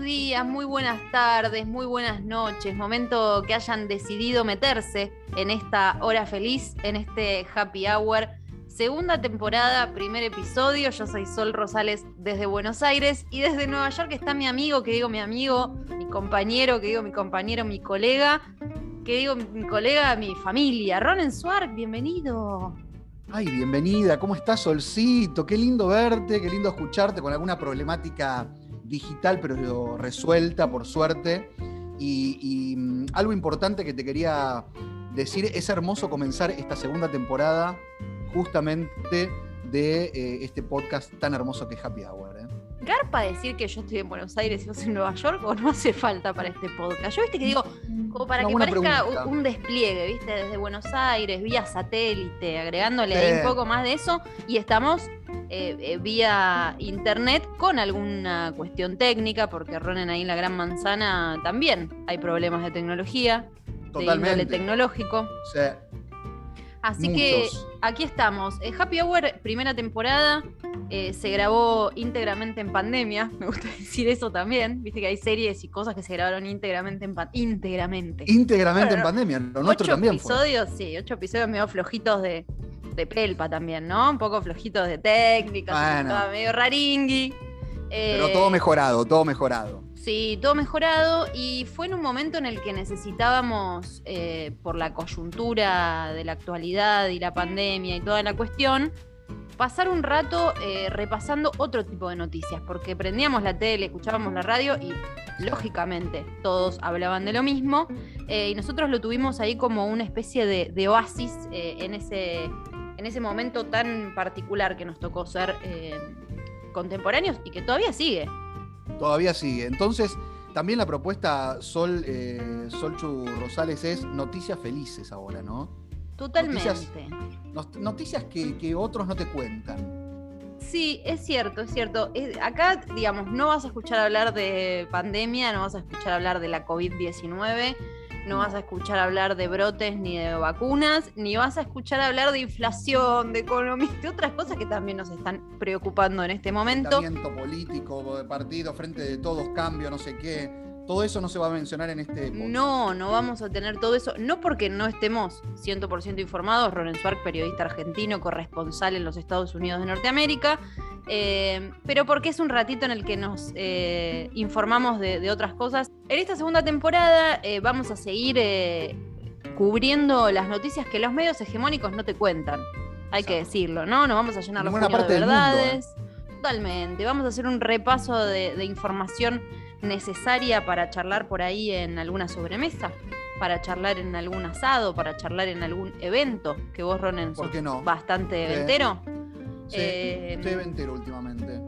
días, muy buenas tardes, muy buenas noches. Momento que hayan decidido meterse en esta hora feliz, en este happy hour. Segunda temporada, primer episodio. Yo soy Sol Rosales desde Buenos Aires y desde Nueva York está mi amigo, que digo mi amigo, mi compañero, que digo mi compañero, mi colega, que digo mi colega, mi familia. Ronen Swark, bienvenido. Ay, bienvenida, ¿cómo estás, Solcito? Qué lindo verte, qué lindo escucharte con alguna problemática digital, pero resuelta, por suerte. Y, mm, algo importante que te quería decir, es hermoso comenzar esta segunda temporada justamente de eh, este podcast tan hermoso que es Happy Hour. ¿Garpa decir que yo estoy en Buenos Aires y vos en Nueva York o no hace falta para este podcast? Yo viste que digo, como para que parezca un, despliegue, ¿viste? Desde Buenos Aires, vía satélite, agregándole ahí un poco más de eso. Y estamos eh, eh, vía internet con alguna cuestión técnica, porque Ronen ahí en la Gran Manzana también hay problemas de tecnología, Totalmente. de índole tecnológico. Sí. Así que aquí estamos. Eh, Happy Hour, primera temporada, se grabó íntegramente en pandemia. Me gusta decir eso también. Viste que hay series y cosas que se grabaron íntegramente en pandemia. Íntegramente. Íntegramente en pandemia. Lo nuestro ocho también episodios, sí, ocho episodios medio flojitos de, de pelpa también, ¿no? Un poco flojitos de técnica, medio raringui. Pero todo eh, mejorado, todo mejorado. Sí, todo mejorado y fue en un momento en el que necesitábamos, eh, por la coyuntura de la actualidad y la pandemia y toda la cuestión, pasar un rato eh, repasando otro tipo de noticias, porque prendíamos la tele, escuchábamos la radio y lógicamente todos hablaban de lo mismo y nosotros lo tuvimos ahí como una especie de, oasis en, ese, en ese momento tan particular que nos tocó ser contemporáneos y que todavía sigue. Todavía sigue. Entonces, también la propuesta Sol, eh, Solchu Rosales es noticias felices ahora, ¿no? Totalmente. Noticias, que, otros no te cuentan. Sí, es cierto, es cierto. acá, digamos, no vas a escuchar hablar de pandemia, no vas a escuchar hablar de la COVID-19 no vas a escuchar hablar de brotes ni de vacunas, ni vas a escuchar hablar de inflación, de economía, de otras cosas que también nos están preocupando en este momento. político, de partido, frente de todos, cambio, no sé qué. Todo eso no se va a mencionar en este No, no vamos a tener todo eso. No porque no estemos 100% informados. Ronen Swark, periodista argentino, corresponsal en los Estados Unidos de Norteamérica. Eh, pero porque es un ratito en el que nos eh, informamos de, otras cosas. En esta segunda temporada eh, vamos a seguir cubriendo las noticias que los medios hegemónicos no te cuentan. Hay que decirlo, ¿no? Nos vamos a llenar los de verdades. Totalmente. Vamos a hacer un repaso de, información necesaria para charlar por ahí en alguna sobremesa, para charlar en algún asado, para charlar en algún evento, que vos, Ronen, sos bastante eventero. Sí, eh, estoy entero últimamente.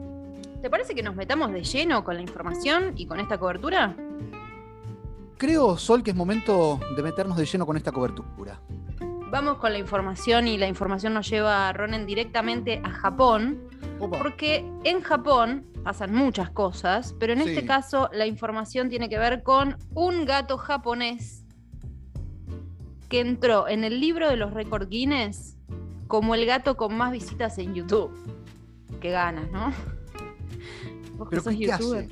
¿Te parece que nos metamos de lleno con la información y con esta cobertura? Creo, Sol, que es momento de meternos de lleno con esta cobertura. Vamos con la información y la información nos lleva a Ronen directamente a Japón, porque en Japón pasan muchas cosas, pero en este caso la información tiene que ver con un gato japonés que entró en el libro de los récords Guinness como el gato con más visitas en YouTube. Qué ganas, ¿no? ¿Pero qué hace?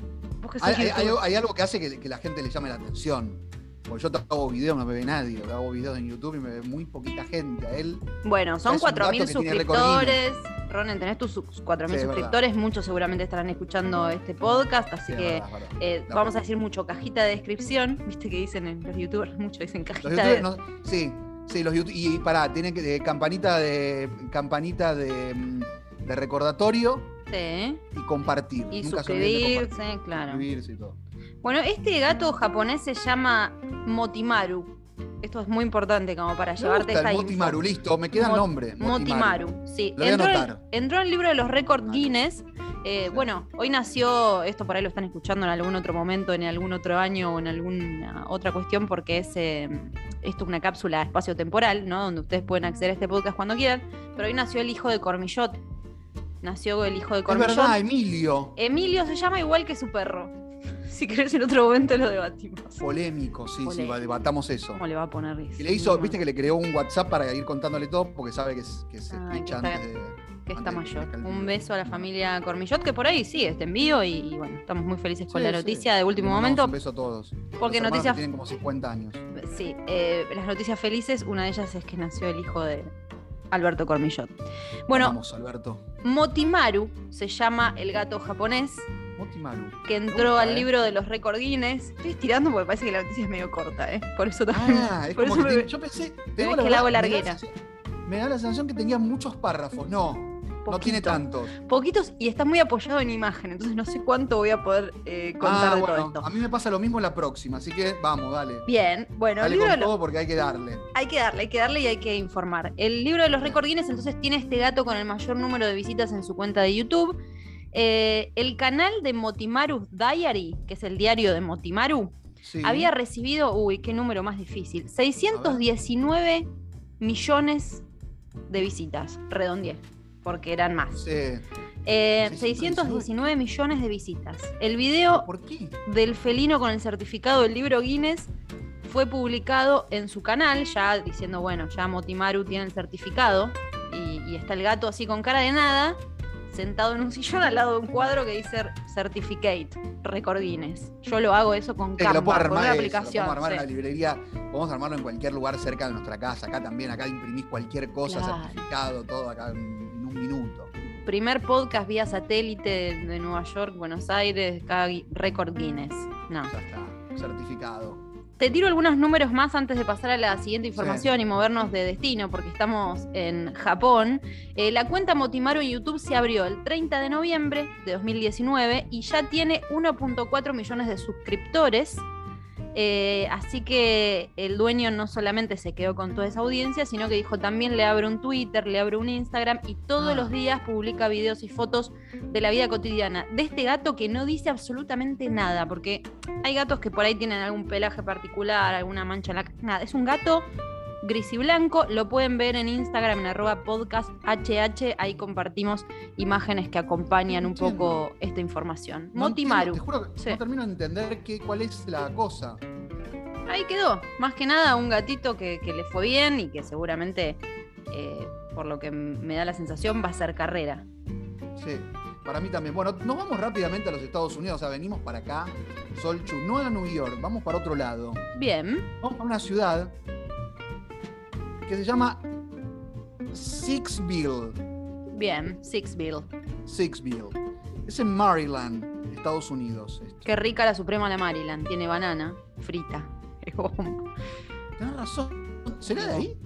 hay, algo que hace que, la gente le llame la atención. Porque yo hago videos, no me ve nadie. Hago videos en YouTube y me ve muy poquita gente. A él. Bueno, son 4.000 suscriptores. Ronen, tenés tus 4.000 suscriptores. Muchos seguramente estarán escuchando este podcast. Así que eh, vamos a decir mucho cajita de descripción. Viste que dicen en los YouTubers, mucho dicen cajita de. sí, Sí, los YouTube. Y pará, tienen que. campanita de. campanita de, mm, de recordatorio. Sí. Y compartir. Y suscribirse, claro. Suscribirse y todo. Bueno, este gato japonés se llama Motimaru. Esto es muy importante como para llevarte esta Motimaru, listo, me queda el nombre. Motimaru, sí. entró, entró, en el libro de los récords Guinness eh, bueno, hoy nació, esto por ahí lo están escuchando en algún otro momento, en algún otro año o en alguna otra cuestión, porque es eh, esto una cápsula espacio-temporal, ¿no? Donde ustedes pueden acceder a este podcast cuando quieran. Pero hoy nació el hijo de Cormillot. Nació el hijo de Cormillot. Es verdad, Emilio. Emilio se llama igual que su perro. Si querés en otro momento lo debatimos. Polémico, sí, sí, Polémico. va- debatamos eso. ¿Cómo le va a poner? Y le hizo, viste que le creó un WhatsApp para ir contándole todo porque sabe que, es- que se Ay, que picha está- antes de. que está antes mayor. Un beso a la familia Cormillot, que por ahí sigue este envío y, y bueno, estamos muy felices con Sí, la sí. noticia de último momento. Un beso a todos. Porque Los noticias- que Tienen como 50 años. Sí, eh, las noticias felices, una de ellas es que nació el hijo de Alberto Cormillot. Bueno, Vamos, Alberto. Motimaru se llama el gato japonés Que entró gusta, al eh. libro de los récord Guinness. Estoy estirando porque parece que la noticia es medio corta, ¿eh? Por eso también. Ah, es por como eso que me- te- yo pensé. te digo que la hago larguera. Me da la sensación que tenía muchos párrafos. No, no tiene tantos. Poquitos y está muy apoyado en imagen, entonces no sé cuánto voy a poder eh, contar Ah, de bueno, todo esto. a mí me pasa lo mismo en la próxima, así que vamos, dale. Bien, bueno, el libro con de todo porque hay que darle. hay que darle, hay que darle y hay que informar. El libro de los récord Guinness entonces tiene este gato con el mayor número de visitas en su cuenta de YouTube. Eh, el canal de Motimaru Diary, que es el diario de Motimaru, Sí. había recibido, uy, qué número más difícil, 619 millones de visitas, redondeé, porque eran más. Sí. Eh, 619. 619 millones de visitas. El video ¿Por qué? del felino con el certificado del libro Guinness fue publicado en su canal, ya diciendo, bueno, ya Motimaru tiene el certificado y, y está el gato así con cara de nada, sentado en un sillón al lado de un cuadro que dice Certificate, Record Guinness. Yo lo hago eso con que Canva, con una eso, aplicación. podemos armar en sí. la librería, podemos armarlo en cualquier lugar cerca de nuestra casa, acá también, acá imprimís cualquier cosa, Claro. certificado, todo acá en, en un minuto. Primer podcast vía satélite de Nueva York, Buenos Aires, acá Record Guinness. No. Ya está, certificado. Te tiro algunos números más antes de pasar a la siguiente información y movernos de destino, porque estamos en Japón. Eh, la cuenta Motimaru en YouTube se abrió el 30 de noviembre de 2019 y ya tiene 1.4 millones de suscriptores. Eh, así que el dueño no solamente se quedó con toda esa audiencia, sino que dijo también le abro un Twitter, le abro un Instagram y todos Ah. los días publica videos y fotos de la vida cotidiana de este gato que no dice absolutamente nada, porque hay gatos que por ahí tienen algún pelaje particular, alguna mancha en la cara. Nada, es un gato gris y blanco. Lo pueden ver en Instagram en arroba podcast HH. Ahí compartimos imágenes que acompañan un Entiendo. poco esta información. No Motimaru. entiendo, te juro que Sí. no termino de entender qué, cuál es la cosa. Ahí quedó. Más que nada un gatito que, que le fue bien y que seguramente, eh, por lo que me da la sensación, va a hacer carrera. Sí, para mí también. Bueno, nos vamos rápidamente a los Estados Unidos, o sea, venimos para acá, Solchu, no a New York, vamos para otro lado. Bien. Vamos a una ciudad que se llama Sixville. Bien. Sixville. Sixville. Es en Maryland, Estados Unidos. esto. Qué rica la Suprema la Maryland. Tiene banana frita. Es bomba. Tenés razón. ¿Será de ahí?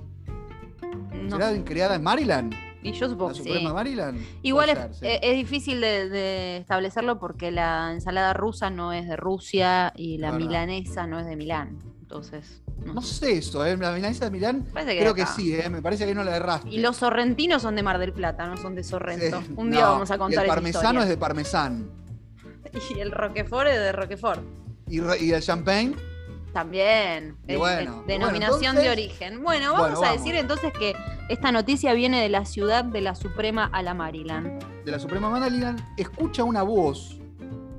No ¿Será creada en Maryland? Y yo supongo ¿La que Suprema sí. Maryland? Igual es, ser, sí. eh, es difícil de, de establecerlo porque la ensalada rusa no es de Rusia y la milanesa no es de Milán. Entonces, no No sé. eso, ¿eh? La milanesa de Milán, que creo que sí, ¿eh? Me parece que no la erraste. Y los sorrentinos son de Mar del Plata, no son de Sorrento. Sí. Un día No, vamos a y contar el esa parmesano es de parmesán. Y el Roquefort es de Roquefort. Y, y el champagne, También. Y bueno, es denominación de entonces- origen. Bueno, vamos Bueno, a vamos. decir entonces que esta noticia viene de la ciudad de la Suprema a la Maryland. de la Suprema Maryland, escucha una voz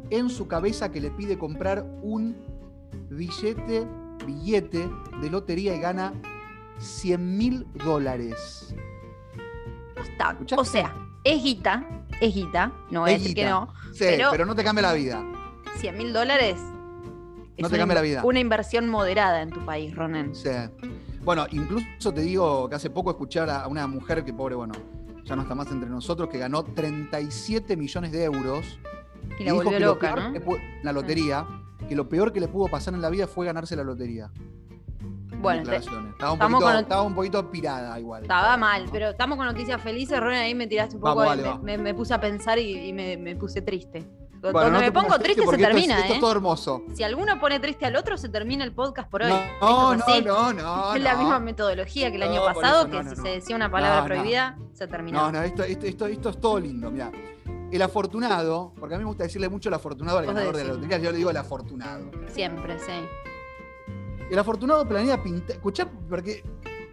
en su cabeza que le pide comprar un billete, billete de lotería y gana 100 mil dólares. O sea, es guita, es guita, no voy a Es decir que no. Sí, Pero- pero, no te cambia la vida. 100 mil dólares. es No te cambia la vida. Una inversión moderada en tu país, Ronen. Sí. Bueno, incluso te digo que hace poco escuché a una mujer que, pobre, bueno, ya no está más entre nosotros, que ganó 37 millones de euros. Y la dijo volvió que lo loca, ¿no? que la lotería, que lo peor que le pudo pasar en la vida fue ganarse la lotería. Bueno, te- estaba, un poquito, con- estaba un poquito pirada igual. estaba mal, pero estamos con noticias felices, Ronen, ahí me tiraste un poco, Vamos, me, me puse a pensar y, y me, me puse triste. Bueno, no me pongo triste se porque esto es- termina, Esto ¿eh? es todo hermoso. Si alguno pone triste al otro, se termina el podcast por hoy. No, es no, no, no. es la misma metodología que el año pasado, eso, que si se decía una palabra prohibida, se terminó. No, no, esto, esto, esto, esto es todo lindo, mira. El afortunado, porque a mí me gusta decirle mucho el afortunado al ganador de la lotería, yo le digo el afortunado. Siempre, sí. El afortunado planea pintar. Escuchá, porque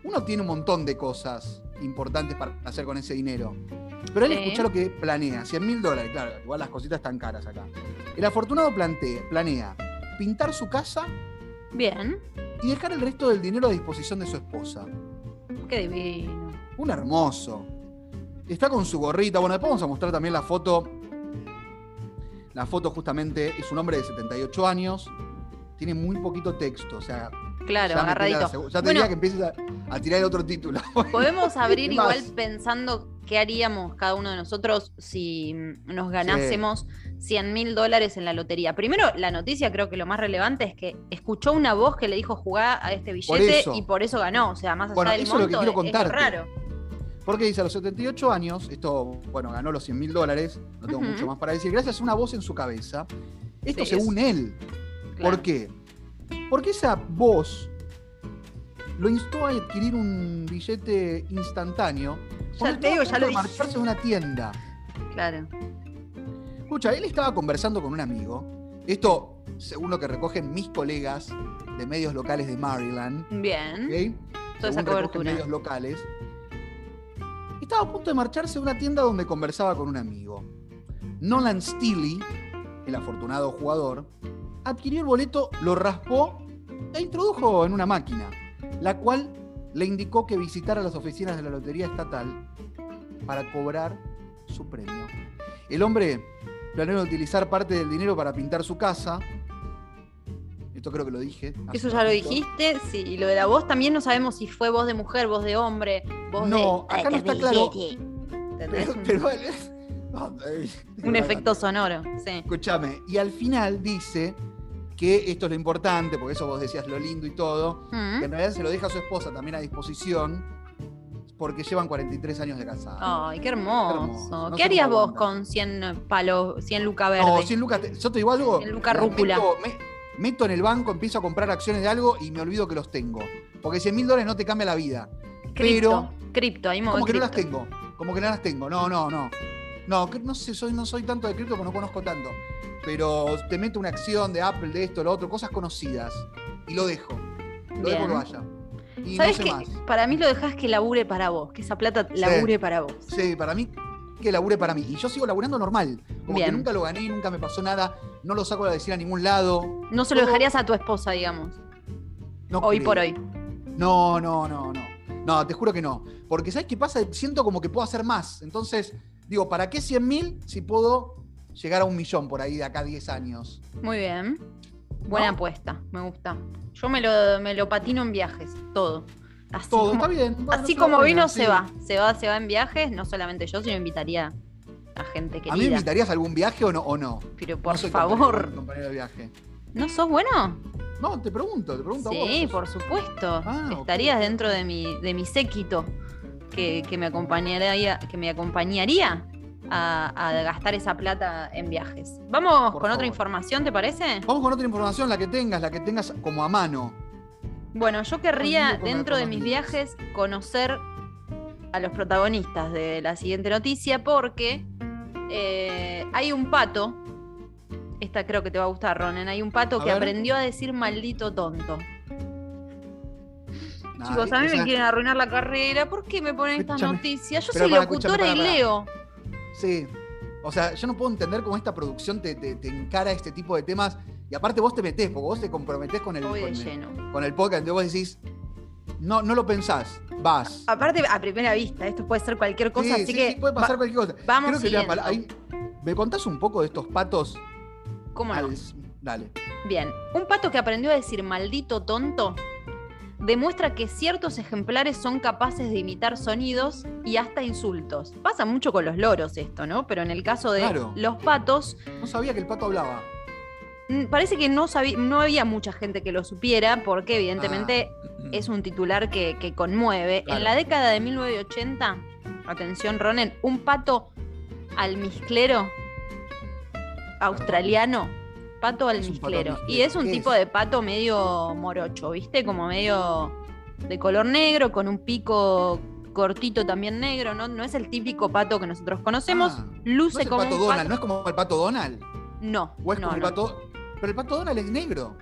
uno tiene un montón de cosas importantes para hacer con ese dinero. Pero él Sí. escucha lo que planea, 100 mil dólares, claro, igual las cositas están caras acá. El afortunado plantea, planea pintar su casa Bien. y dejar el resto del dinero a disposición de su esposa. Qué divino. Un hermoso. Está con su gorrita. Bueno, después vamos a mostrar también la foto. La foto justamente es un hombre de 78 años. Tiene muy poquito texto. O sea, Claro, ya, agarradito. ya te Bueno. diría que empieces a, a tirar el otro título. Podemos abrir igual pensando qué haríamos cada uno de nosotros si nos ganásemos 100 mil dólares en la lotería. Primero, la noticia creo que lo más relevante es que escuchó una voz que le dijo jugar a este billete y por eso ganó. O sea, más allá Bueno, del eso es lo que monto, quiero es- es contarte. raro. Porque dice, a los 78 años, esto, bueno, ganó los 100 mil dólares, no tengo mucho más para decir, gracias a una voz en su cabeza. Esto Sí, según él. Claro. ¿Por qué? Porque esa voz lo instó a adquirir un billete instantáneo. cuando te digo, ya lo marcharse de una tienda. Claro. Escucha, él estaba conversando con un amigo. Esto, según lo que recogen mis colegas de medios locales de Maryland. Bien. ¿ok? Toda esa Según recogen cobertura. medios locales. Estaba a punto de marcharse de una tienda donde conversaba con un amigo. Nolan Steely, el afortunado jugador, adquirió el boleto, lo raspó e introdujo en una máquina, la cual le indicó que visitara las oficinas de la Lotería Estatal para cobrar su premio. El hombre planeó utilizar parte del dinero para pintar su casa. Esto creo que lo dije. Eso ya lo dijiste, sí. Y lo de la voz también no sabemos si fue voz de mujer, voz de hombre, voz No, de. acá no está claro. Pero, Un- pero- no, eh, un efecto sonoro, sí. Escúchame, y al final dice que esto es lo importante, porque eso vos decías lo lindo y todo, Mm. que en realidad se lo deja a su esposa también a disposición, porque llevan 43 años de casada. Ay, qué hermoso. Qué hermoso, no ¿Qué se harías vos con 100 palos, 100 lucas verdes? no, 100 lucas, yo te digo algo. 100 lucas la rúcula. Me- meto en el banco, empiezo a comprar acciones de algo y me olvido que los tengo. Porque 100 mil dólares no te cambia la vida. Cripto, cripto, ahí Como que no las tengo. Como que no las tengo. No, no, no. No, no sé, soy, no soy tanto de cripto porque no conozco tanto. Pero te meto una acción de Apple, de esto, lo otro, cosas conocidas. Y lo dejo. Lo dejo Bien. que vaya. Y ¿Sabes no sé qué? más. Para mí lo dejás que labure para vos, que esa plata labure para vos. Sí, para mí que labure para mí. Y yo sigo laburando normal. Como Bien. que nunca lo gané, nunca me pasó nada. No lo saco a decir a ningún lado. No se lo Todo- dejarías a tu esposa, digamos, No hoy creo. por hoy. No, no, no, no. No, te juro que no. Porque ¿sabes qué pasa? Siento como que puedo hacer más. Entonces, digo, ¿para qué 100 mil si puedo llegar a un millón por ahí de acá a 10 años? Muy bien. Buena ¿No? apuesta, me gusta. Yo me lo, me lo patino en viajes, todo. Así Todo, como, está bien. Bueno, así como vino, se sí. va. Se va, se va en viajes, no solamente yo, sino invitaría a gente ¿A mí me querida. invitarías a algún viaje o no? O no? Pero por No soy favor, compañero- compañero de viaje. ¿no sos bueno? No, te pregunto, te pregunto a vos. Sí, por supuesto. Ah. Estarías dentro de mi, de mi séquito que, que me acompañaría, que me acompañaría a, a gastar esa plata en viajes. Vamos Por con otra información, ¿te parece? Vamos con otra información, la que tengas, la que tengas como a mano. Bueno, yo querría, dentro de mis viajes, conocer a los protagonistas de la siguiente noticia porque eh, hay un pato. Esta creo que te va a gustar, Ronen. Hay un pato A que ver. aprendió a decir maldito tonto. Nah, Chicos, a mí o sea, me quieren arruinar la carrera. ¿Por qué me ponen estas noticias? Yo Pero soy para, locutora y leo. Sí. O sea, yo no puedo entender cómo esta producción te, te- te encara este tipo de temas. Y aparte vos te metés, porque vos te comprometés con el, con el- lleno. con el podcast. Entonces vos decís, no, no lo pensás, vas. Aparte, a primera vista, esto puede ser cualquier cosa, sí, así sí, que. sí, puede pasar va- cualquier cosa. vamos Creo que ahí- ¿Me contás un poco de estos patos? ¿Cómo no? Al- Dale. Bien, un pato que aprendió a decir maldito tonto demuestra que ciertos ejemplares son capaces de imitar sonidos y hasta insultos. Pasa mucho con los loros esto, ¿no? Pero en el caso de Claro. los patos, No sabía que el pato hablaba. mm, parece que no, sabí- no había mucha gente que lo supiera porque evidentemente Ah. es un titular que, que conmueve. Claro. En la década de 1980, atención Ronen, un pato almizclero australiano, pato pato almizclero. Y es un ¿qué tipo es? de pato medio morocho, ¿viste? Como medio de color negro, con un pico cortito también negro, ¿no? No es el típico pato que nosotros conocemos. Ah, ¿No Luce es el como pato un Donald? pato- ¿No es como el pato Donald? No, ¿O es no, como el no. pato.? Pero el pato Donald es negro.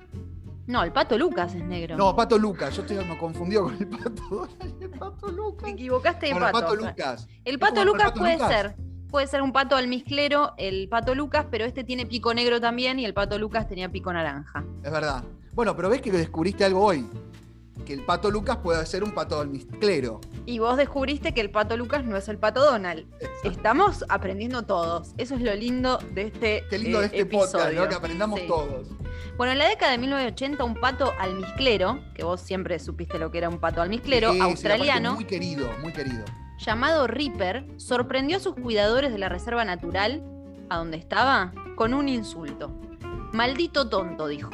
No, el pato Lucas es negro. No, Pato Lucas. Yo estoy, me confundido con el Pato Donald y el Pato Lucas. Te equivocaste de Bueno, el pato. Pato Lucas. El pato el Lucas Pato puede Lucas. ser. Puede ser un pato almizclero, el pato Lucas, pero este tiene pico negro también y el pato Lucas tenía pico naranja. Es verdad. Bueno, pero ves que descubriste algo hoy. Que el Pato Lucas puede ser un pato almizclero. Y vos descubriste que el pato Lucas no es el pato Donald. Estamos aprendiendo todos. Eso es lo lindo de este Qué lindo eh, de este podcast, episodio. ¿no? Que aprendamos Sí. todos. Bueno, en la década de 1980, un pato almizclero, que vos siempre supiste lo que era un pato almizclero, Sí, sí, aparte australiano, muy querido, muy querido. Llamado Ripper, sorprendió a sus cuidadores de la reserva natural, a donde estaba, con un insulto. Maldito tonto, dijo.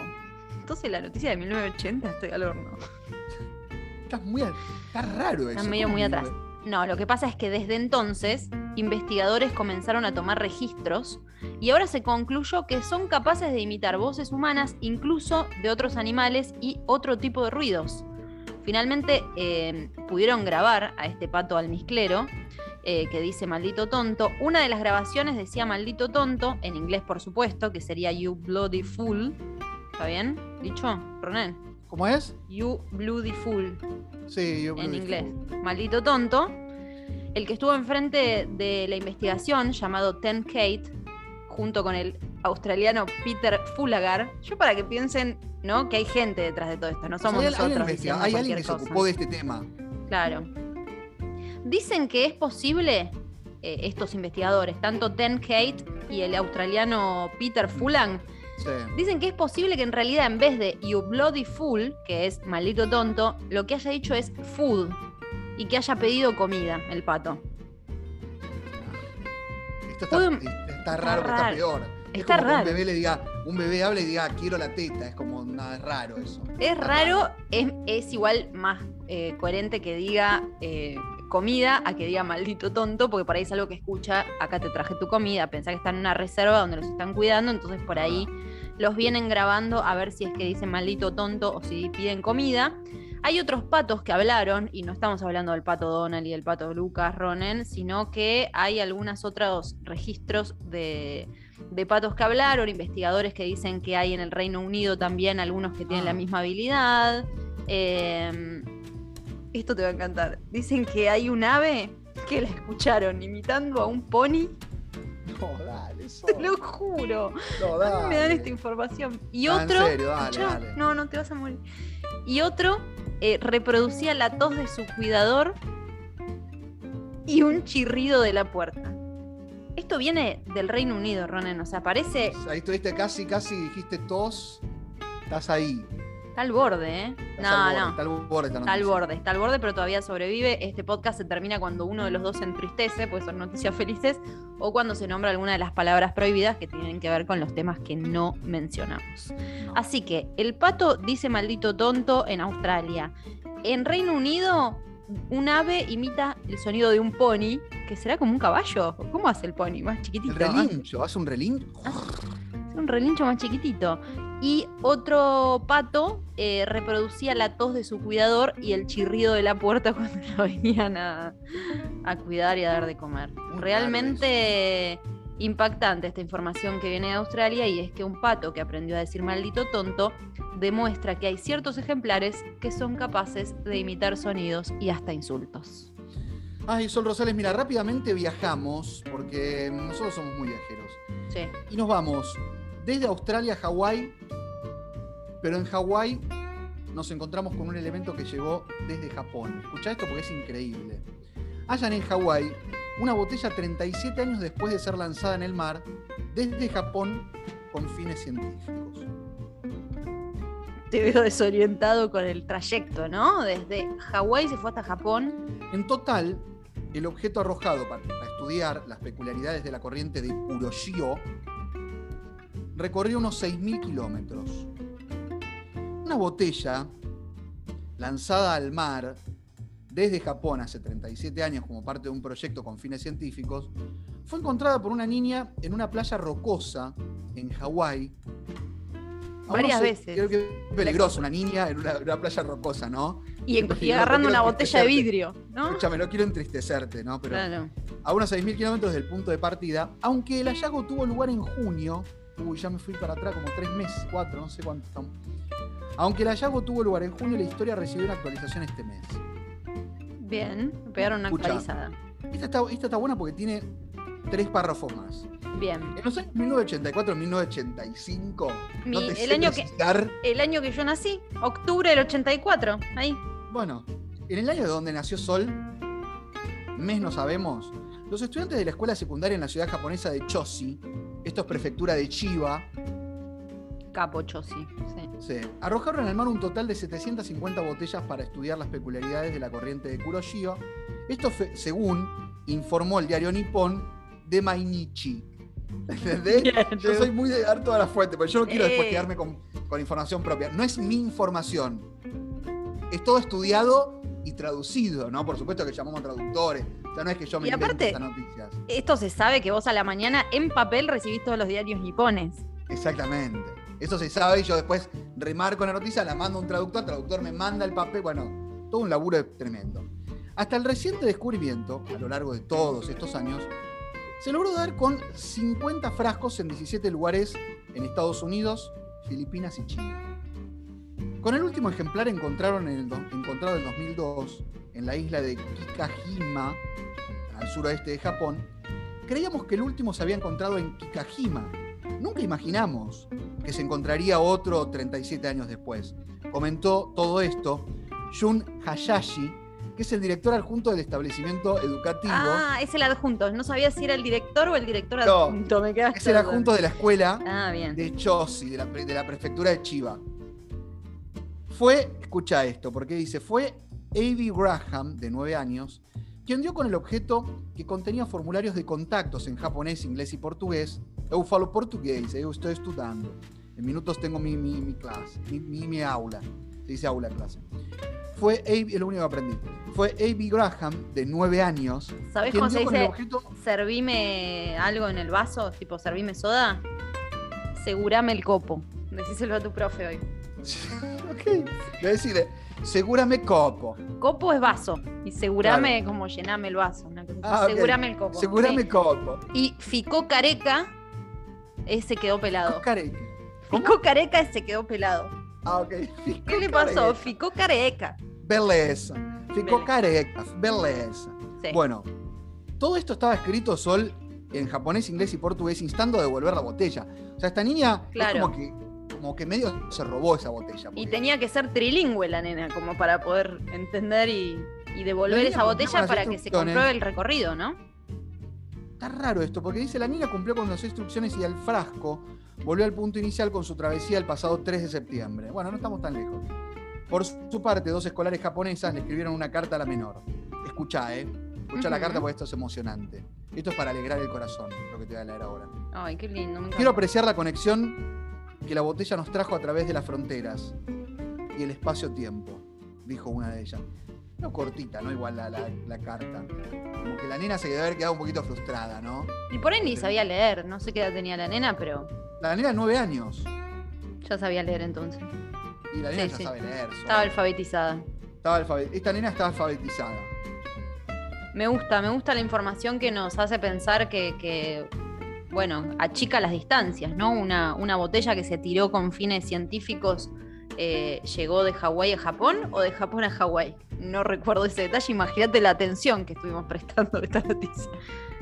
Entonces la noticia de 1980 estoy al horno. Estás muy. raro eso. medio ¿cómo muy atrás. No, lo que pasa es que desde entonces investigadores comenzaron a tomar registros y ahora se concluyó que son capaces de imitar voces humanas, incluso de otros animales y otro tipo de ruidos. Finalmente eh, pudieron grabar a este pato almizclero eh, que dice maldito tonto. Una de las grabaciones decía maldito tonto, en inglés por supuesto, que sería you bloody fool. ¿Está bien? ¿Dicho, Ronen? ¿Cómo es? You bloody fool Sí, yo en creo que- inglés. Maldito tonto. El que estuvo enfrente de la investigación, llamado Ten Kate, junto con el australiano Peter Fulagar. Yo para que piensen, ¿no? Que hay gente detrás de todo esto, no O sea, somos hay, nosotros. hay alguien que se ocupó de este tema. Claro. Dicen que es posible, eh, estos investigadores, tanto Ten Kate y el australiano Peter Fulan, Sí. Dicen que es posible que en realidad en vez de you bloody fool, que es maldito tonto, lo que haya dicho es food y que haya pedido comida, el pato. Esto está, Puedo- está raro, porque está raro. peor. Es Está como que raro. un bebé le diga, un bebé hable y diga, quiero la teta. Es como, nada, es raro eso. Es Está raro, es, es igual más eh, coherente que diga eh, comida a que diga maldito tonto, porque por ahí es algo que escucha, acá te traje tu comida, pensá que están en una reserva donde los están cuidando, entonces por ahí los vienen grabando a ver si es que dicen maldito tonto o si piden comida. Hay otros patos que hablaron, y no estamos hablando del pato Donald y del pato Lucas Ronen, sino que hay algunos otros registros de, de patos que hablaron, investigadores que dicen que hay en el Reino Unido también algunos que tienen Ah. la misma habilidad. Eh, esto te va a encantar. Dicen que hay un ave que la escucharon imitando a un pony. No, dale, eso. Te lo juro. No, A mí me dan dale. esta información. Y Ah, en otro. serio, dale, dale. No, no te vas a morir. Y otro eh, reproducía la tos de su cuidador y un chirrido de la puerta. Esto viene del Reino Unido, Ronen. O sea, parece. Ahí estuviste casi, casi dijiste tos. Estás ahí. Está al borde, ¿eh? Estás No, al borde, no. Está al borde Está al borde, está al borde, pero todavía sobrevive. Este podcast se termina cuando uno de los dos se entristece, pues son noticias felices, o cuando se nombra alguna de las palabras prohibidas que tienen que ver con los temas que no mencionamos. No. Así que el pato dice maldito tonto en Australia. En Reino Unido, un ave imita el sonido de un pony, que será como un caballo. ¿Cómo hace el pony? Más chiquitito. El relincho, hace un relincho. un relincho más chiquitito. Y otro pato eh, reproducía la tos de su cuidador y el chirrido de la puerta cuando lo venían a, a cuidar y a dar de comer. Realmente impactante esta información que viene de Australia y es que un pato que aprendió a decir maldito tonto demuestra que hay ciertos ejemplares que son capaces de imitar sonidos y hasta insultos. Ay, Sol Rosales, mira, rápidamente viajamos, porque nosotros somos muy viajeros. Sí. Y nos vamos desde Australia a Hawái, pero en Hawái nos encontramos con un elemento que llegó desde Japón. Escucha esto porque es increíble. Hallan en Hawái una botella 37 años después de ser lanzada en el mar desde Japón con fines científicos. Te veo desorientado con el trayecto, ¿no? Desde Hawái se fue hasta Japón. En total, el objeto arrojado para estudiar las peculiaridades de la corriente de Kuroshio recorrió unos 6.000 kilómetros. Una botella lanzada al mar desde Japón hace 37 años como parte de un proyecto con fines científicos, fue encontrada por una niña en una playa rocosa en Hawái. Varias veces. Creo que es peligroso una niña en una, una playa rocosa, ¿no? Y, en- agarrando una botella de vidrio, ¿no? Escúchame, no quiero entristecerte, ¿no? Pero Claro. a unos 6.000 kilómetros del punto de partida, aunque el hallazgo tuvo lugar en junio, uy, ya me fui para atrás como tres meses, cuatro, no sé cuánto estamos. Aunque el hallazgo tuvo lugar en junio, la historia recibió una actualización este mes. Bien, me pegaron una Escucha. actualizada. Esta está, esta está buena porque tiene tres párrafos más. Bien. En los años 1984 1985, Mi- no te el año que- El año que yo nací, octubre del 84. Ahí. Bueno, en el año de donde nació Sol, mes no sabemos, los estudiantes de la escuela secundaria en la ciudad japonesa de Choshi, esto es prefectura de Chiba, Capo Chosi. Sí. Sí. Arrojaron al mar un total de 750 botellas para estudiar las peculiaridades de la corriente de Kuroshio. Esto fue, según informó el diario Nippon de Mainichi. ¿Entendés? Bien, yo soy muy de dar todas las fuentes, pero yo no quiero después Eh. quedarme con, con información propia. No es mi información. Es todo estudiado y traducido, ¿no? Por supuesto que llamamos traductores. O sea, no es que yo me Y aparte- estas noticias. Esto se sabe que vos a la mañana en papel recibís todos los diarios nipones. Exactamente. Eso se sabe y yo después remarco la noticia, la mando a un traductor, el traductor me manda el papel, bueno, todo un laburo tremendo. Hasta el reciente descubrimiento, a lo largo de todos estos años, se logró dar con 50 frascos en 17 lugares en Estados Unidos, Filipinas y China. Con el último ejemplar encontraron en el do- encontrado en 2002 en la isla de Kikajima, al suroeste de Japón, creíamos que el último se había encontrado en Kikajima. Nunca imaginamos que se encontraría otro 37 años después. Comentó todo esto Jun Hayashi, que es el director adjunto del establecimiento educativo. Ah, es el adjunto. No sabía si era el director o el director No, adjunto. Me es el adjunto de la escuela Ah, bien. de Chosi, de la, pre- de la prefectura de Chiba. Fue, escucha esto, porque dice, fue A.B. Graham, de 9 años, quien dio con el objeto que contenía formularios de contactos en japonés, inglés y portugués. Eu falo portugués, eu estoy estudiando. En minutos tengo mi, mi, mi clase, mi, mi- mi aula. Se dice aula clase. Fue A.B., es lo único que aprendí. Fue A.B. Graham, de 9 años, ¿Sabés quien cómo se dice objeto... servime algo en el vaso? Tipo, servime soda. Segurame el copo. Decíselo a tu profe hoy. ok, a decirle, segurame copo. Copo es vaso. Y segurame como llename el vaso. así. Ah. Segurame el copo. Segurame Sí. copo. Y ficó careca, ese quedó pelado. Careca. Ficó careca, ese quedó pelado. Ah, ok. ¿Qué le pasó? Ficó careca. Beleza. Ficó Beleza. careca. Beleza. Sí. Bueno, todo esto estaba escrito Sol en japonés, inglés y portugués, instando a devolver la botella. O sea, esta niña Claro. es como que, como que medio se robó esa botella. Y tenía que ser trilingüe la nena, como para poder entender y, y devolver esa botella para que se compruebe el recorrido, ¿no? Está raro esto, porque dice la niña cumplió con las instrucciones y al frasco volvió al punto inicial con su travesía el pasado 3 de septiembre. Bueno, no estamos tan lejos. Por su parte, dos escolares japonesas le escribieron una carta a la menor. Escuchá, ¿eh? Escuchá la carta porque esto es emocionante. Esto es para alegrar el corazón, lo que te voy a leer ahora. Ay, qué lindo. me. Quiero apreciar la conexión que la botella nos trajo a través de las fronteras y el espacio-tiempo, dijo una de ellas. No cortita, ¿no? Igual la, la- la carta. Como que la nena se debe haber quedado un poquito frustrada, ¿no? Y por ahí ni sabía leer. No sé qué edad tenía la nena, pero La nena nueve años. ya sabía leer entonces. Y la nena Sí, ya sí. sabe leer. Estaba alfabetizada. Estaba alfabe- Esta nena está alfabetizada. Me gusta, me gusta la información que nos hace pensar que, que, bueno, achica las distancias, ¿no? Una, una botella que se tiró con fines científicos eh, llegó de Hawái a Japón o de Japón a Hawái. No recuerdo ese detalle, imagínate la atención que estuvimos prestando a esta noticia.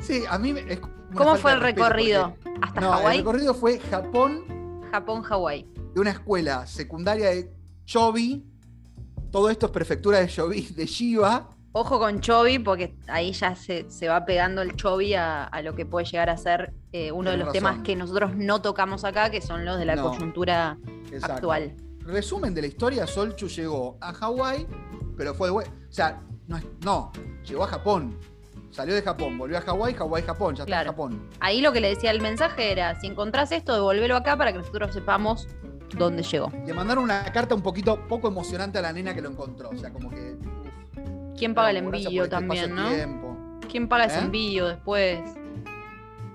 Sí, a mí me- es ¿Cómo fue el recorrido? porque- ¿Hasta No, el Hawái? recorrido fue Japón Japón, Hawái. de una escuela secundaria de Chobi. Todo esto es prefectura de Chobi, de Shiba. Ojo con Chobi, porque ahí ya se, se va pegando el Chobi a, a lo que puede llegar a ser eh, uno de los temas que nosotros no tocamos acá, que son los de la No. coyuntura Exacto. actual. Resumen de la historia, Solchu llegó a Hawái, pero fue de O sea, no, no, llegó a Japón. Salió de Japón, volvió a Hawái, Hawái, Japón, ya está Claro. en Japón. Ahí lo que le decía el mensaje era, si encontrás esto, devolvelo acá para que nosotros sepamos dónde llegó. Le mandaron una carta un poquito poco emocionante a la nena que lo encontró. O sea, como que. uf, ¿Quién paga el envío también, no? ¿Quién paga ese ¿Eh? envío después?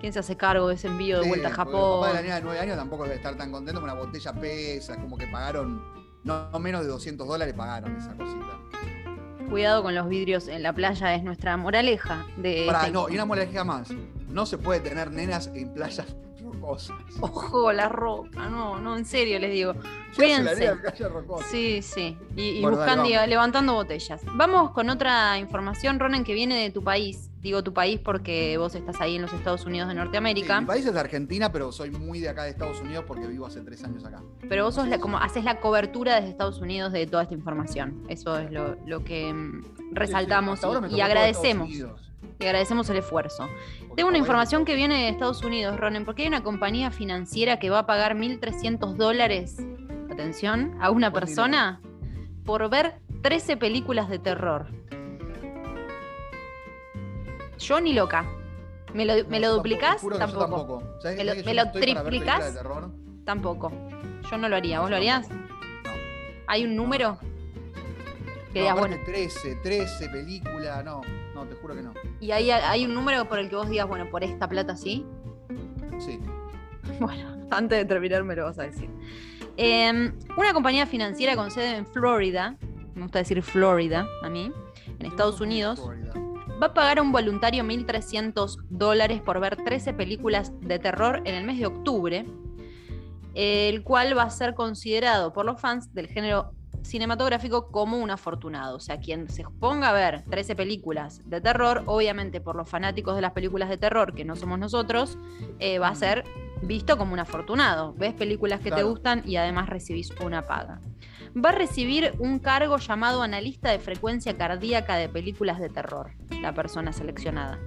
¿Quién se hace cargo de ese envío de Sí, vuelta a porque El papá de la Japón? nena de 9 años tampoco debe estar tan contento con una botella pesa, como que pagaron, no, no menos de 200 dólares pagaron esa cosita. Cuidado con los vidrios en la playa, es nuestra moraleja de... Pará, este no, y una moraleja más. No se puede tener nenas en playas rocosas. Ojo, la roca, no, no, en serio les digo. Cuídense. Sí, sí. Y, y Bueno, dale, buscando, y vamos. levantando botellas. Vamos con otra información, Ronen, que viene de tu país. Digo tu país porque vos estás ahí en los Estados Unidos de Sí, Norteamérica. mi país es Argentina, pero soy muy de acá de Estados Unidos porque vivo hace tres años acá. Pero vos sos la- como haces la cobertura desde Estados Unidos de toda esta información. Eso es lo, lo que mm, resaltamos y- agradecemos. Y agradecemos el esfuerzo. porque Tengo una información que viene de Estados Unidos, Ronen, porque hay una compañía financiera que va a pagar 1.300 dólares, atención, a una persona por ver 13 películas de terror. Yo ni loca. ¿Me lo, me No, lo yo duplicás? tampoco, Tampoco. tampoco. ¿Sabés- ¿Me lo- me lo triplicás? Tampoco. Yo no lo haría. No, ¿Vos lo harías? No. ¿Hay un número? Que digas, bueno, 13, 13 películas, no, no, te juro que no. y hay, hay un número por el que vos digas, bueno, por esta plata sí. Sí. Bueno, antes de terminar me lo vas a decir. Eh, una compañía financiera con sede en Florida, me gusta decir Florida a mí, en Estados Unidos, Florida. Va a pagar a un voluntario 1.300 dólares por ver 13 películas de terror en el mes de octubre, el cual va a ser considerado por los fans del género cinematográfico como un afortunado. O sea, quien se ponga a ver 13 películas de terror, obviamente por los fanáticos de las películas de terror, que no somos nosotros, eh, va a ser visto como un afortunado. Ves películas que te gustan y además recibís una paga. Va a recibir un cargo llamado analista de frecuencia cardíaca de películas de terror, la persona seleccionada.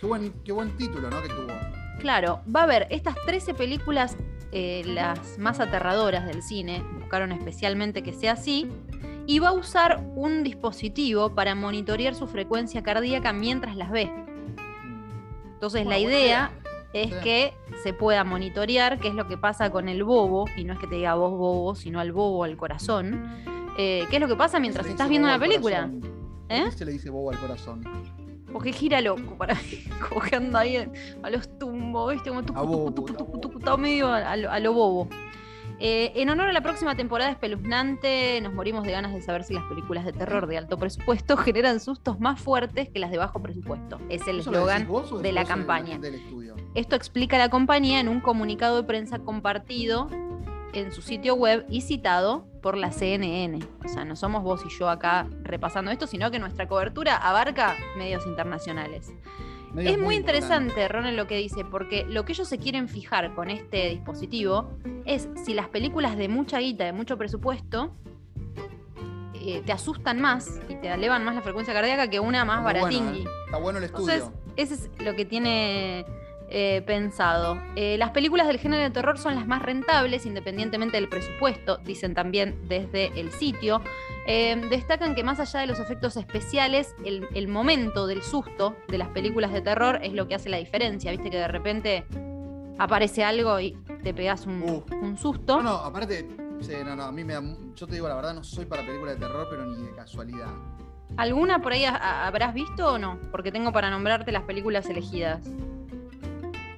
Qué buen, qué buen título, ¿no? Que tuvo. Claro, va a ver estas 13 películas, eh, las más aterradoras del cine, buscaron especialmente que sea así, y va a usar un dispositivo para monitorear su frecuencia cardíaca mientras las ve. Mm. Entonces Bueno, la idea. Es Sí. que se pueda monitorear qué es lo que pasa con el bobo, y no es que te diga vos bobo, sino al bobo al corazón, eh, qué es lo que pasa mientras estás viendo una película. corazón. ¿Por ¿Eh? qué se le dice bobo al corazón? Porque gira loco, para anda ahí a los tumbos, ¿viste? Como tucu, todo medio a, lo, a lo bobo. Eh, en honor a la próxima temporada espeluznante, nos morimos de ganas de saber si las películas de terror de alto presupuesto generan sustos más fuertes que las de bajo presupuesto. Es el ¿Eso lo eslogan de la después de Esto explica la compañía en un comunicado de prensa compartido en su sitio web y citado por la CNN. O sea, no somos vos y yo acá repasando esto, sino que nuestra cobertura abarca medios internacionales. Medios Es muy interesante, Ronald, lo que dice, porque lo que ellos se quieren fijar con este dispositivo es si las películas de mucha guita, de mucho presupuesto, eh, te asustan más y te elevan más la frecuencia cardíaca que una más bueno, baratingui. ¿eh? Está bueno el estudio. Entonces, ese es lo que tiene eh, pensado. Eh, las películas del género de terror son las más rentables, independientemente del presupuesto, dicen también desde el sitio. Eh, destacan que más allá de los efectos especiales, el, el momento del susto de las películas de terror es lo que hace la diferencia. Viste que de repente aparece algo y te pegas un, Uh. un susto. No, no, aparte, sí, no, no, a mí me da. Yo te digo la verdad, no soy para películas de terror, pero ni de casualidad. ¿Alguna por ahí ha- ha- habrás visto o no? Porque tengo para nombrarte las películas elegidas.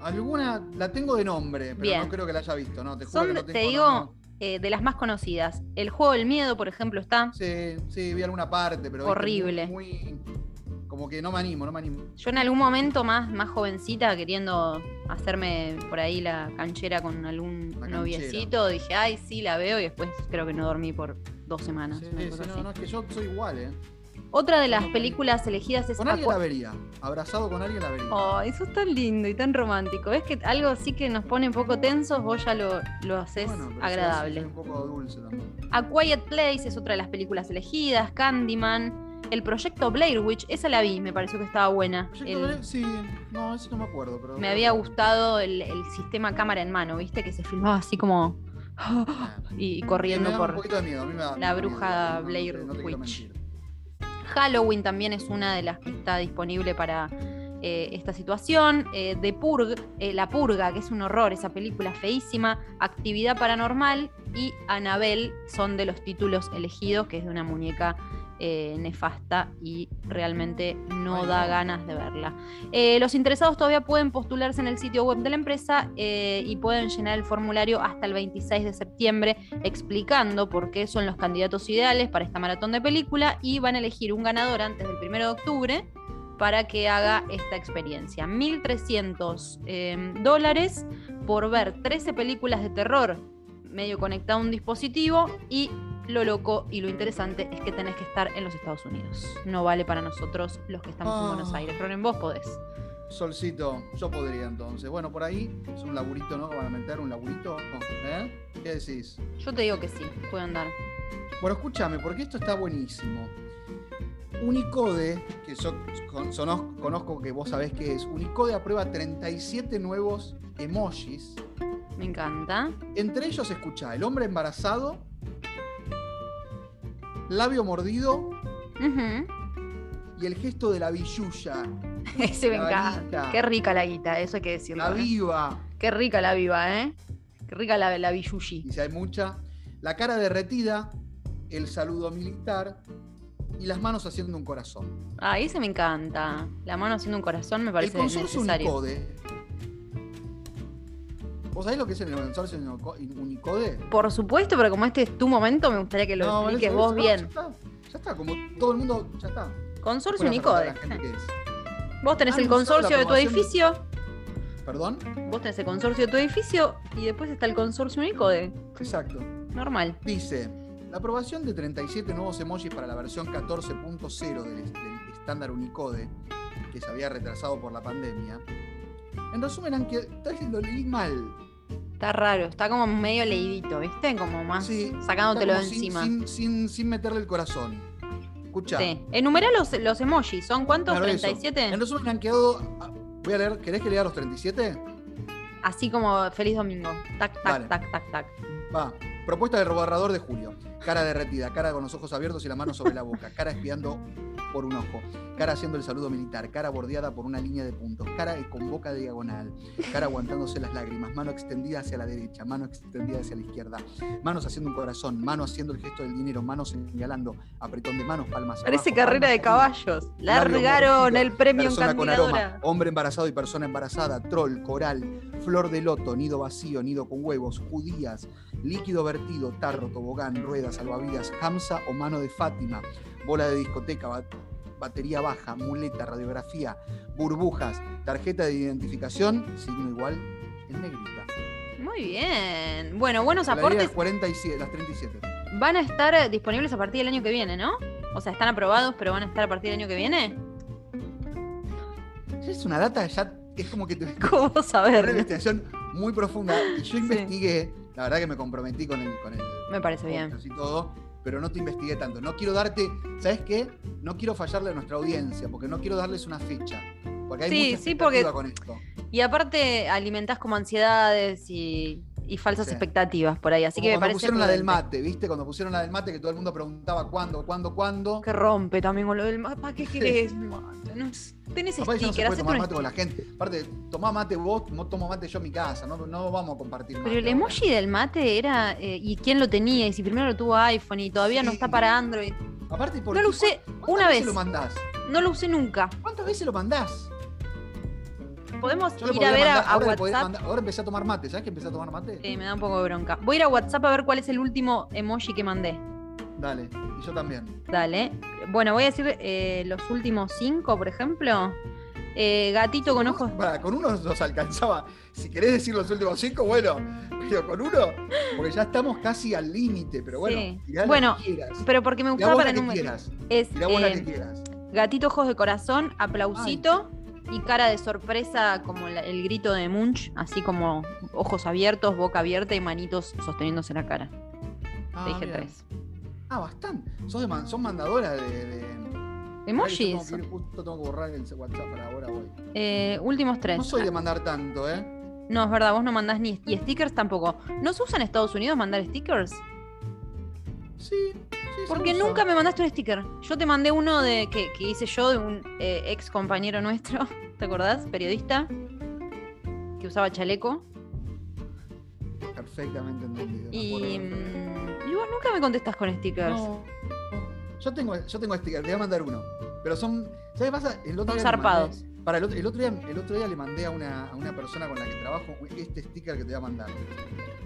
Alguna la tengo de nombre, pero Bien. no creo que la haya visto, ¿no? Te juro Son, que no te digo, no, no. eh, de las más conocidas. El juego del miedo, por ejemplo, está. Sí, sí, vi alguna parte, pero. Horrible. Muy, muy- como que no me animo, no me animo. Yo en algún momento más, más jovencita, queriendo hacerme por ahí la canchera con algún noviecito, dije, ay, sí, la veo, y después creo que no dormí por dos semanas. Sí, sí, no, no, es que yo soy igual, ¿eh? Otra de las películas elegidas es Con alguien la vería. Abrazado con alguien la vería. Ay, eso es tan lindo y tan romántico. ¿Ves que algo así que nos pone un poco tensos, vos ya lo, lo haces Bueno, sí, agradable? sí, un poco dulce también. A Quiet Place es otra de las películas elegidas, Candyman, el proyecto Blair Witch, esa la vi, me pareció que estaba buena. El- Blair, sí, no, eso no me acuerdo, pero. me había gustado el, el sistema cámara en mano, ¿viste? Que se filmaba así como... Ah, y sí, corriendo por... la bruja Blair Witch. Halloween también es una de las que está disponible para eh, esta situación. Eh, The Purg, eh, La Purga, que es un horror, esa película feísima. Actividad Paranormal y Annabelle son de los títulos elegidos, que es de una muñeca eh, nefasta y realmente no da ganas de verla. Eh, los interesados todavía pueden postularse en el sitio web de la empresa eh, y pueden llenar el formulario hasta el 26 de septiembre explicando por qué son los candidatos ideales para esta maratón de película y van a elegir un ganador antes del 1 de octubre para que haga esta experiencia. 1.300 eh, dólares por ver 13 películas de terror medio conectado a un dispositivo y lo loco y lo interesante es que tenés que estar en los Estados Unidos. No vale para nosotros los que estamos en Buenos Ah. Aires. Ronen, vos podés. Solcito, yo podría entonces. Bueno, por ahí es un laburito, ¿no? Van a meter un laburito. ¿Eh? ¿Qué decís? Yo te digo que sí, puede andar. Bueno, escúchame, porque esto está buenísimo. Unicode, que yo con- conozco que vos sabés qué es, Unicode aprueba 37 nuevos emojis. Me encanta. Entre ellos escucha el hombre embarazado, labio mordido y el gesto de la billulla. Ese me encanta. Qué rica la guita, eso hay que decirlo. La ¿eh? viva. Qué rica la viva, ¿eh? Qué rica la, la billushi. Y si hay mucha. La cara derretida, el saludo militar y las manos haciendo un corazón. Ah, ese me encanta. La mano haciendo un corazón me El parece consorcio necesario. Unicode. ¿Vos sabés lo que es el consorcio Unico- Unicode? Por supuesto, pero como este es tu momento, me gustaría que lo No, expliques eso- vos eso- bien. Ya está, ya está, como todo el mundo, ya está. Consorcio Unicode. Vos tenés Ah, el no consorcio de tu edificio, ¿Perdón? vos tenés el consorcio de tu edificio y después está el consorcio Unicode. Exacto. Normal. Dice, la aprobación de 37 nuevos emojis para la versión 14.0 del, del estándar Unicode, que se había retrasado por la pandemia, en resumen, aunque tal vez lo leí mal. Está raro, está como medio leidito, ¿viste? Como más Sí, sacándotelo de sin- encima. Sin, sin, sin meterle el corazón. Escucha. Sí. Enumera los, los emojis. ¿Son cuántos? Claro, eso. ¿37? En resumen, han quedado. ah, Voy a leer. ¿Querés que lea los 37? Así como Feliz Domingo. Tac, tac, Dale. tac, tac, tac. Va. Propuesta del borrador de Julio. Cara derretida, cara con los ojos abiertos y la mano sobre la boca, cara espiando por un ojo, cara haciendo el saludo militar, cara bordeada por una línea de puntos, cara con boca diagonal, cara aguantándose las lágrimas, mano extendida hacia la derecha, mano extendida hacia la izquierda, manos haciendo un corazón, mano haciendo el gesto del dinero, manos señalando, apretón de manos, palmas Parece abajo, carrera de palmas caballos. Largaron el premio en persona con aroma, hombre embarazado y persona embarazada, troll, coral, flor de loto, nido vacío, nido con huevos, judías, líquido vertido, tarro, tobogán, ruedas, salvavidas, hamza o mano de Fátima, bola de discoteca, ba- batería baja, muleta, radiografía, burbujas, tarjeta de identificación, signo igual en negrita. Muy bien. Bueno, buenos La aportes las 47, las 37. van a estar eh, disponibles a partir del año que viene, ¿no? O sea, están aprobados, pero van a estar a partir del año que viene. Es una data ya, es como que te, ¿Cómo una saber? investigación muy profunda. Y yo investigué, la verdad que me comprometí con el, con el Me parece bien. y todo, pero no te investigué tanto. No quiero darte, ¿sabes qué? No quiero fallarle a nuestra audiencia, porque no quiero darles una fecha. Porque hay Sí, mucha sí, porque- con esto. Y aparte alimentás como ansiedades y, y falsas Sí. expectativas por ahí. Así Como que me cuando parece pusieron la del mate, ¿viste? Cuando pusieron la del mate, que todo el mundo preguntaba cuándo, cuándo, cuándo. Que rompe también con lo del mate. ¿Para qué querés? No, tenés no se sticker, puede hacete tomar mate con la gente. Aparte, tomá mate vos, no tomo mate yo en mi casa, no, no vamos a compartir mate. Pero el ahora. emoji del mate era. eh, ¿Y quién lo tenía? Y si primero lo tuvo iPhone y todavía no está para Android. Aparte, ¿por No lo usé ¿Cuántas una vez. lo mandás? No lo usé nunca. ¿Cuántas veces lo mandás? Podemos ir a ver a- mandar- a, ahora, WhatsApp. mandar- ahora empecé a tomar mate, ¿sabes que empecé a tomar mate? Eh, me da un poco de bronca. Voy a ir a WhatsApp a ver cuál es el último emoji que mandé. Dale, y yo también. Dale. Bueno, voy a decir eh, los últimos cinco, por ejemplo. Eh, gatito con ojos. Con uno nos alcanzaba. Si querés decir los últimos cinco, bueno, pero con uno, porque ya estamos casi al límite, pero bueno, Sí. tirá la Bueno, que quieras. Pero porque me gustaba para la quieras. Es Tirá vos la eh, que quieras. gatito ojos de corazón, aplausito y cara de sorpresa como la- el grito de Munch, así como ojos abiertos, boca abierta y manitos sosteniéndose la cara. Ah, Te dije tres. Ah, bastante. Sos, de man- sos mandadora de. de... Emojis. Ay, tengo que ir- justo tengo que borrar el WhatsApp para ahora voy. Eh, últimos tres. No soy de mandar tanto, ¿eh? No, es verdad, vos no mandás ni. Y stickers tampoco. ¿No se usa en Estados Unidos mandar stickers? Sí, sí. Porque nunca me mandaste un sticker. Yo te mandé uno de que, que hice yo de un eh, ex compañero nuestro, ¿te acordás? Periodista, que usaba chaleco. Perfectamente entendido. Y, y vos nunca me contestás con stickers. No. Yo tengo, yo tengo sticker, te voy a mandar uno. Pero son. ¿Sabes qué pasa? El otro Son día zarpados. mandé- para el otro, el otro día, el otro día le mandé a una, a una persona con la que trabajo este sticker que te voy a mandar.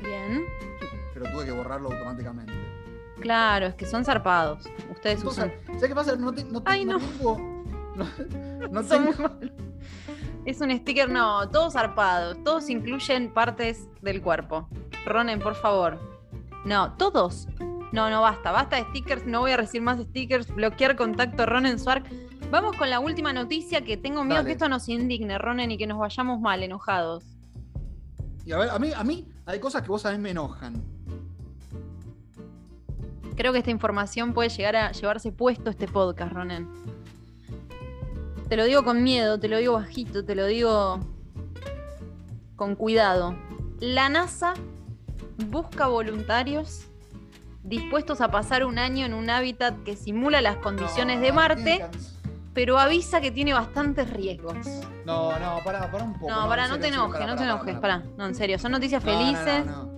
Bien. Pero tuve que borrarlo automáticamente. Claro, es que son zarpados. Ustedes Entonces, usan. ¿sabes qué pasa? No, te- no te- Ay, no no. tengo, No, tengo-. Es un sticker, no, todos zarpados, todos incluyen partes del cuerpo. Ronen, por favor. No, todos. No, no, basta, basta de stickers, no voy a recibir más stickers, bloquear contacto Ronen Swark. Vamos con la última noticia que tengo miedo Dale. que esto nos indigne, Ronen, y que nos vayamos mal, enojados. Y a ver, a mí, a mí hay cosas que vos mí me enojan. Creo que esta información puede llegar a llevarse puesto este podcast, Ronen. Te lo digo con miedo, te lo digo bajito, te lo digo con cuidado. La NASA busca voluntarios dispuestos a pasar un año en un hábitat que simula las condiciones No, de Marte, pero avisa que tiene bastantes riesgos. No, no, pará, pará un poco. No, para, no te enojes, no te enojes, pará, pará. No, en serio, son noticias No, no, no, felices. no.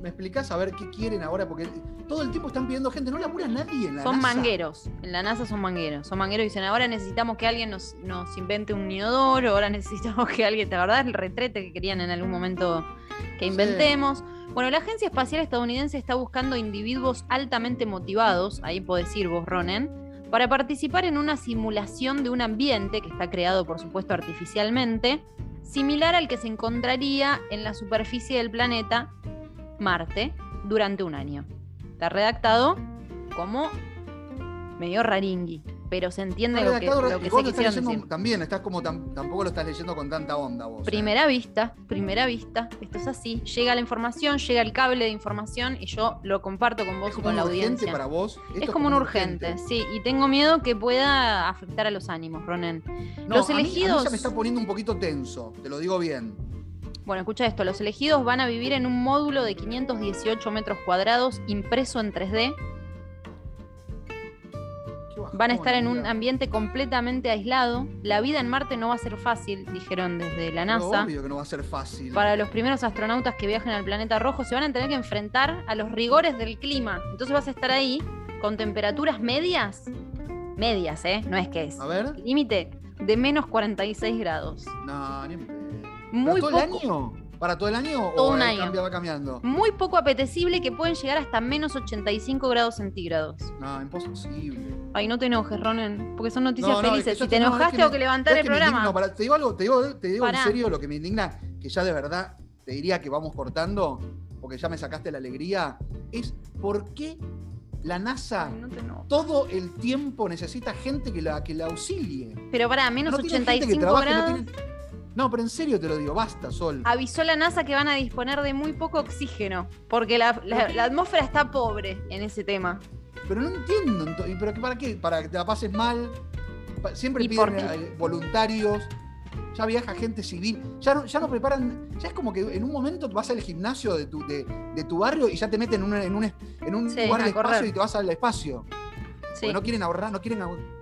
¿Me explicás a ver qué quieren ahora? Porque todo el tiempo están pidiendo gente, no labura nadie en la Son NASA. mangueros. En la NASA son mangueros. Son mangueros y dicen, ahora necesitamos que alguien nos, nos invente un inodoro, ahora necesitamos que alguien, ¿te acordás el retrete que querían en algún momento que Sí. Bueno, la Agencia Espacial Estadounidense está buscando individuos altamente motivados, ahí podés ir vos, Ronen, para participar en una simulación de un ambiente que está creado, por supuesto, artificialmente, similar al que se encontraría en la superficie del planeta Marte durante un año. Está redactado como medio raringui, pero se entiende lo que, lo que vos se quisieron leyendo decir. También, estás como tam- tampoco lo estás leyendo con tanta onda vos. ¿eh? Primera vista, primera vista, esto es así. Llega la información, llega el cable de información y yo lo comparto con vos es y como con la audiencia. para vos. Esto Es como un urgente, sí, y tengo miedo que pueda afectar a los ánimos, Ronen. No, Los a mí- a mí elegidos- ya me está poniendo un poquito tenso, te lo digo bien. Bueno, escucha esto, los elegidos van a vivir en un módulo de 518 metros cuadrados impreso en 3D, Qué bajón, van a estar en un ambiente completamente aislado, la vida en Marte no va a ser fácil, dijeron desde la NASA. Obvio que no va a ser fácil. Para los primeros astronautas que viajen al planeta rojo se van a tener que enfrentar a los rigores del clima. Entonces vas a estar ahí con temperaturas medias, medias, ¿eh? No es que es. A ver. Límite de menos 46 grados. No, ni. Muy ¿Para todo poco, el año? ¿Para todo el año Todo o un año. cambia- va cambiando? muy poco apetecible que pueden llegar hasta menos 85 grados centígrados. No, imposible. Ay, no te enojes, Ronen, porque son noticias No, no, es felices. que si te te- no, es enojas, que tengo que levantar ¿Sabes el que programa. indigno? Para- te digo algo, te digo, te digo en serio lo que me indigna, que ya de verdad te diría que vamos cortando, porque ya me sacaste la alegría, es por qué la NASA Ay, no todo el tiempo necesita gente que la, que la auxilie. Pero para menos no tiene gente que 85 trabaje, grados. no tiene- No, pero en serio te lo digo, basta, Sol. avisó la NASA que van a disponer de muy poco oxígeno, porque la, la- la atmósfera está pobre en ese tema. Pero no entiendo, ento- ¿y ¿pero para qué? ¿Para que te la pases mal? Siempre ¿Y piden eh, voluntarios, ya viaja gente civil, ya no, ya no preparan, ya es como que en un momento vas al gimnasio de tu, de, de tu barrio y ya te meten en un, en un, en un Sí, lugar de espacio y te vas al espacio. Sí. Porque no quieren ahorrar, no quieren ahor-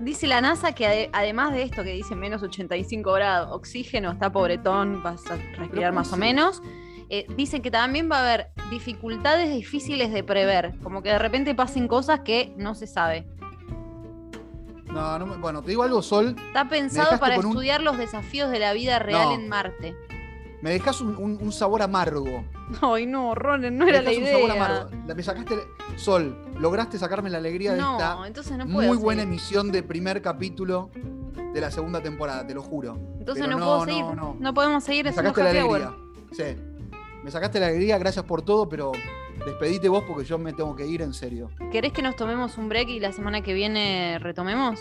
Dice la NASA que ade- además de esto que dice menos 85 grados, oxígeno, está pobretón, vas a respirar ¿cómo más o menos. eh, dicen que también va a haber dificultades difíciles de prever, como que de repente pasen cosas que no se sabe. No, no me- bueno, te digo algo, Sol, Está pensado para un- estudiar los desafíos de la vida real No. en Marte. Me dejas un, un- un sabor amargo. Ay, no, Ronen, no era la dejás un sabor idea. amargo. Me sacaste, Sol, lograste sacarme la alegría de No, esta entonces no puedo. muy buena emisión de primer capítulo de la segunda temporada, te lo juro. Entonces no, no, puedo no, seguir. no. No, podemos seguir Me sacaste la alegría. Sí. Me sacaste la alegría, gracias por todo, pero despedite vos porque yo me tengo que ir en serio. ¿Querés que nos tomemos un break y la semana que viene retomemos?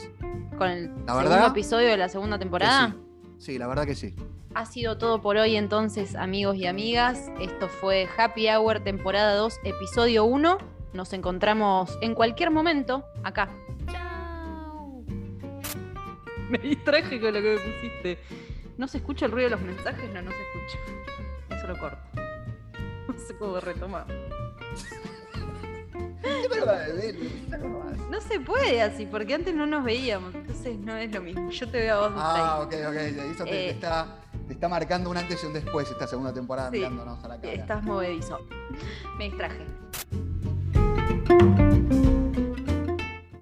Con el La segundo verdad episodio de la segunda temporada. Sí. La verdad que sí. Ha sido todo por hoy entonces, amigos y amigas. Esto fue Happy Hour temporada 2, episodio 1. Nos encontramos en cualquier momento acá. Chao. Me distraje con lo que me pusiste. ¿No se escucha el ruido de los mensajes? No, no se escucha. Eso lo corto. No sé cómo retomar. No se puede así, porque antes no nos veíamos, entonces no es lo mismo. Yo te veo a vos Ah, ok, ok. Eso te, te Eh. está, te está marcando un antes y un después esta segunda temporada Sí. mirándonos a la cara. Estás movedizo. Me distraje.